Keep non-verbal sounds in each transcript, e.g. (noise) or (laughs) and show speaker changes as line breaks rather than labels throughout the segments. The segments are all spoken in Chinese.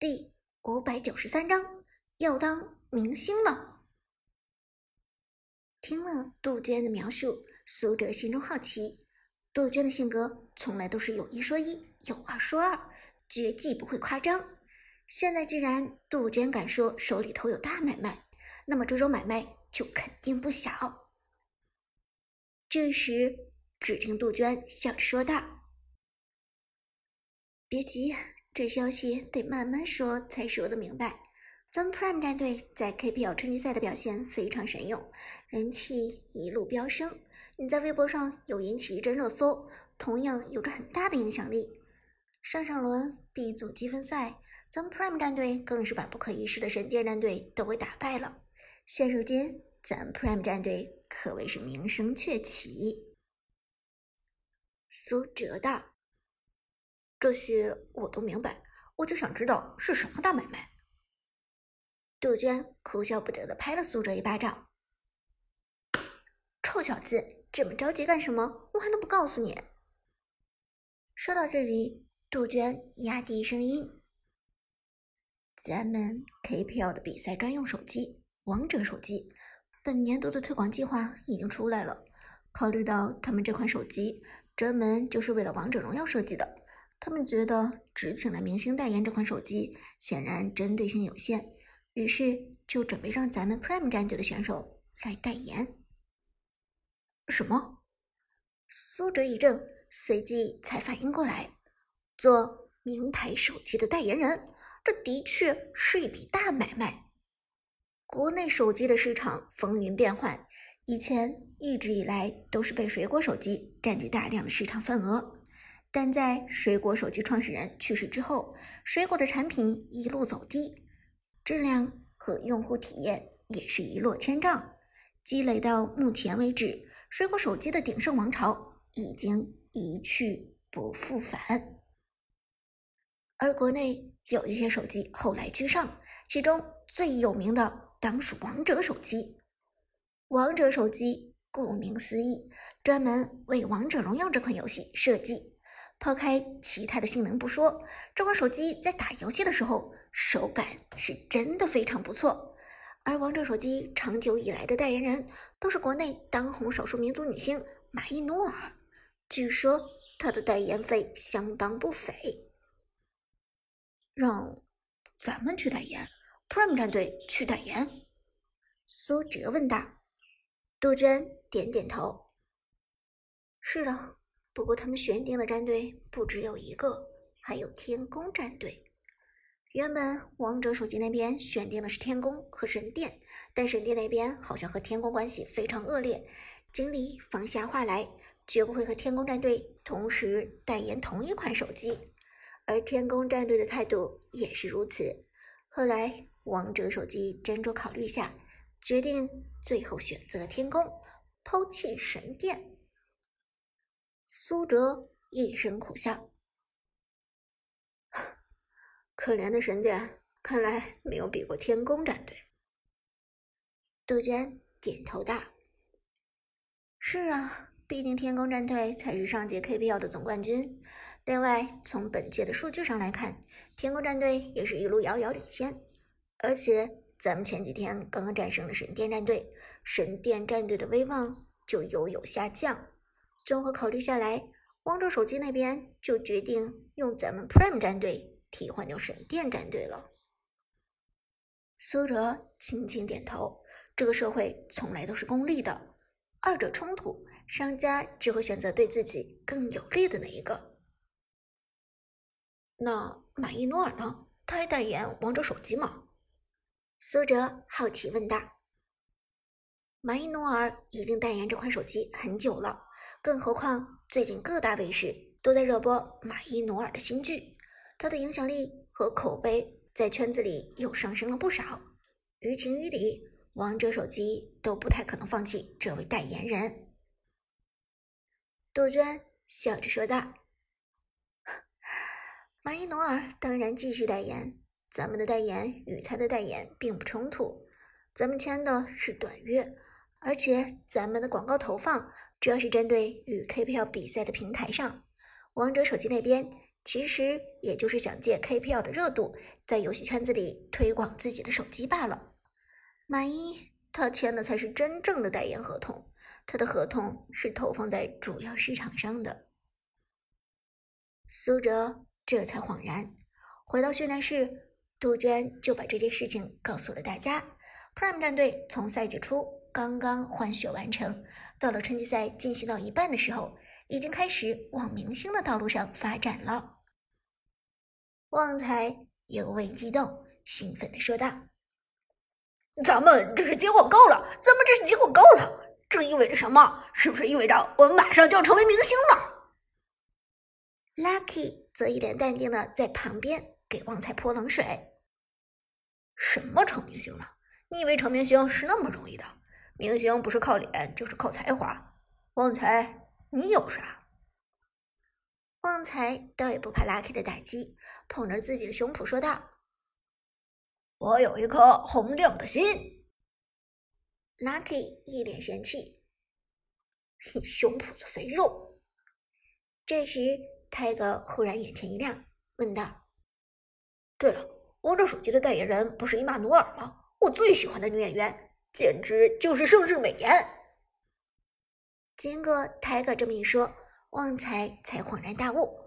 第五百九十三章要当明星了。听了杜鹃的描述，苏哲心中好奇。杜鹃的性格从来都是有一说一，有二说二，绝技不会夸张。现在既然杜鹃敢说手里头有大买卖，那么这种买卖就肯定不小。这时，只听杜鹃笑着说道：“别急。”这消息得慢慢说才说得明白。咱们 Prime 战队在 KPL 春季赛的表现非常神勇，人气一路飙升。你在微博上又引起一阵热搜，同样有着很大的影响力。上上轮 B 组积分赛，咱们 Prime 战队更是把不可一世的神殿战队都给打败了。现如今，咱们 Prime 战队可谓是名声鹊起。苏哲道。这些我都明白，我就想知道是什么大买卖。杜鹃哭笑不得的拍了苏哲一巴掌：“臭小子，这么着急干什么？我还能不告诉你？”说到这里，杜鹃压低声音：“咱们 KPL 的比赛专用手机——王者手机，本年度的推广计划已经出来了。考虑到他们这款手机专门就是为了王者荣耀设计的。”他们觉得只请了明星代言这款手机，显然针对性有限，于是就准备让咱们 Prime 战队的选手来代言。什么？苏哲一怔，随即才反应过来，做名牌手机的代言人，这的确是一笔大买卖。国内手机的市场风云变幻，以前一直以来都是被水果手机占据大量的市场份额。但在水果手机创始人去世之后，水果的产品一路走低，质量和用户体验也是一落千丈。积累到目前为止，水果手机的鼎盛王朝已经一去不复返。而国内有一些手机后来居上，其中最有名的当属王者手机。王者手机顾名思义，专门为王者荣耀这款游戏设计。抛开其他的性能不说，这款手机在打游戏的时候手感是真的非常不错。而王者手机长久以来的代言人都是国内当红少数民族女星马伊努尔，据说她的代言费相当不菲。让咱们去代言，Prime 战队去代言？苏哲问道。杜鹃点点头。是的。不过，他们选定的战队不只有一个，还有天宫战队。原本王者手机那边选定的是天宫和神殿，但神殿那边好像和天宫关系非常恶劣，经理放下话来，绝不会和天宫战队同时代言同一款手机。而天宫战队的态度也是如此。后来，王者手机斟酌考虑下，决定最后选择天宫，抛弃神殿。苏哲一声苦笑：“ (laughs) 可怜的神殿，看来没有比过天宫战队。”杜鹃点头道：“是啊，毕竟天宫战队才是上届 KPL 的总冠军。另外，从本届的数据上来看，天宫战队也是一路遥遥领先。而且，咱们前几天刚刚战胜了神殿战队，神殿战队的威望就悠悠下降。”综合考虑下来，王者手机那边就决定用咱们 Prime 战队替换掉神殿战队了。苏哲轻轻点头，这个社会从来都是功利的，二者冲突，商家只会选择对自己更有利的那一个。那马伊诺尔呢？他还代言王者手机吗？苏哲好奇问道。马伊努尔已经代言这款手机很久了。更何况，最近各大卫视都在热播马伊努尔的新剧，他的影响力和口碑在圈子里又上升了不少。于情于理，王者手机都不太可能放弃这位代言人。杜鹃笑着说道：“ (laughs) 马伊努尔当然继续代言，咱们的代言与他的代言并不冲突，咱们签的是短约，而且咱们的广告投放。”主要是针对与 KPL 比赛的平台上，王者手机那边其实也就是想借 KPL 的热度，在游戏圈子里推广自己的手机罢了。万一他签的才是真正的代言合同，他的合同是投放在主要市场上的。苏哲这才恍然，回到训练室，杜鹃就把这件事情告诉了大家。Prime 战队从赛季初刚刚换血完成，到了春季赛进行到一半的时候，已经开始往明星的道路上发展了。旺财尤为激动，兴奋地说道：“
咱们这是结果够了！咱们这是结果够了！这意味着什么？是不是意味着我们马上就要成为明星了
？”Lucky 则一脸淡定的在旁边给旺财泼冷水：“
什么成明星了？”你以为成明星是那么容易的？明星不是靠脸，就是靠才华。旺财，你有啥？
旺财倒也不怕 Lucky 的打击，捧着自己的胸脯说道：“
我有一颗红亮的心。
”Lucky 一脸嫌弃：“你胸脯子肥肉。”这时，泰哥忽然眼前一亮，问道：“
对了，王者手机的代言人不是伊玛努尔吗？”我最喜欢的女演员，简直就是盛世美颜。
经过泰哥这么一说，旺财才恍然大悟。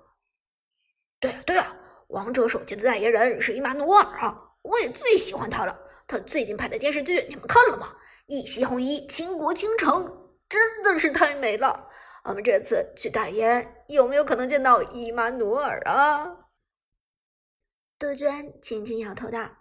对啊，对啊，王者手机的代言人是伊玛努尔啊！我也最喜欢他了。他最近拍的电视剧你们看了吗？一袭红衣倾国倾城，真的是太美了。我们这次去代言，有没有可能见到伊玛努尔啊？
杜鹃轻轻摇头道。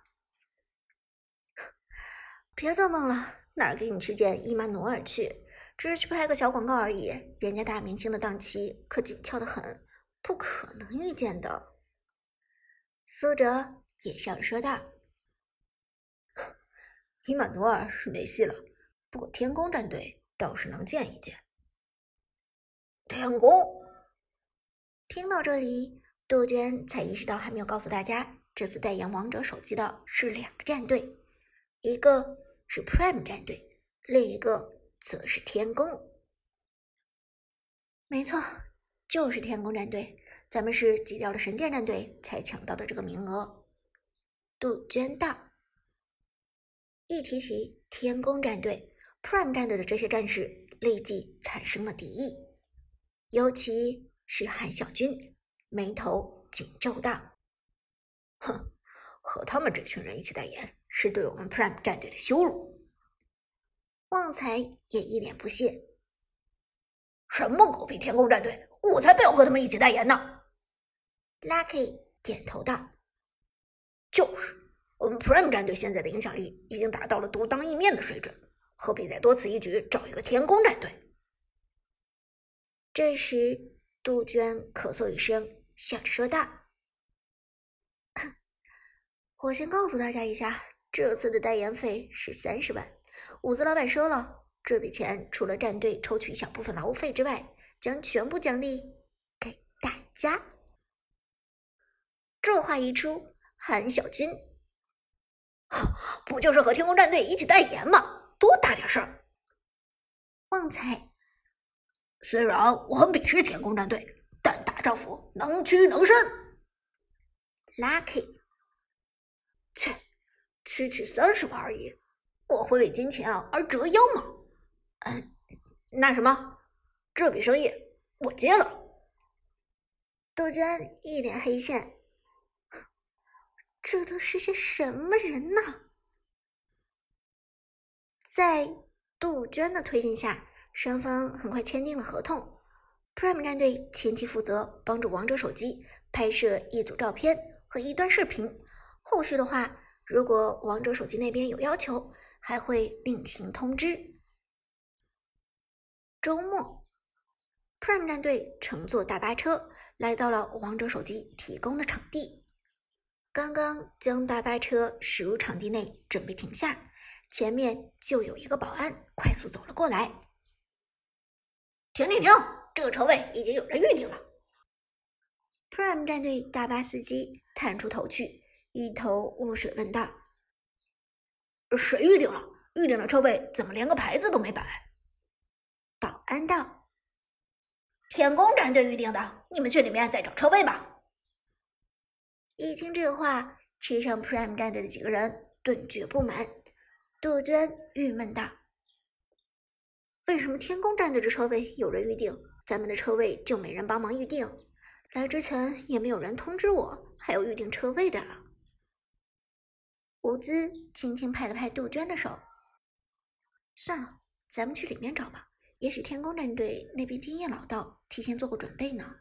别做梦了，哪儿给你去见伊曼努尔去？只是去拍个小广告而已。人家大明星的档期可紧俏的很，不可能遇见的。苏哲也笑着说道：“
伊曼努尔是没戏了，不过天宫战队倒是能见一见。”天宫
听到这里，杜鹃才意识到还没有告诉大家，这次代言王者手机的是两个战队，一个。是 Prime 战队，另一个则是天宫。没错，就是天宫战队。咱们是挤掉了神殿战队才抢到的这个名额。杜鹃道。一提起天宫战队，Prime 战队的这些战士立即产生了敌意，尤其是韩小军，眉头紧皱道：“
哼，和他们这群人一起代言。”是对我们 Prime 战队的羞辱。
旺财也一脸不屑：“
什么狗屁天宫战队，我才不要和他们一起代言呢
！”Lucky 点头道：“
就是，我们 Prime 战队现在的影响力已经达到了独当一面的水准，何必再多此一举找一个天宫战队？”
这时，杜鹃咳嗽一声，笑着说道：“ (coughs) 我先告诉大家一下。”这次的代言费是三十万，五子老板说了，这笔钱除了战队抽取一小部分劳务费之外，将全部奖励给大家。这话一出，韩小军，
不就是和天空战队一起代言吗？多大点事儿？
旺财，
虽然我很鄙视天空战队，但大丈夫能屈能伸。
Lucky，
切。区区三十万而已，我会为金钱而折腰吗？嗯，那什么，这笔生意我接了。
杜鹃一脸黑线，这都是些什么人呐？在杜鹃的推进下，双方很快签订了合同。Prime 战队前期负责帮助王者手机拍摄一组照片和一段视频，后续的话。如果王者手机那边有要求，还会另行通知。周末，Prime 战队乘坐大巴车来到了王者手机提供的场地。刚刚将大巴车驶入场地内，准备停下，前面就有一个保安快速走了过来。
停停停！这个车位已经有人预定了。
Prime 战队大巴司机探出头去。一头雾水问道：“
谁预定了？预定的车位怎么连个牌子都没摆？”
保安道：“
天宫战队预定的，你们去里面再找车位吧。”
一听这话，吃上 Prime 战队的几个人顿觉不满。杜鹃郁闷道：“为什么天宫战队的车位有人预定，咱们的车位就没人帮忙预定？来之前也没有人通知我还有预定车位的。”吴姿轻轻拍了拍杜鹃的手：“算了，咱们去里面找吧。也许天宫战队那边经验老道，提前做过准备呢。”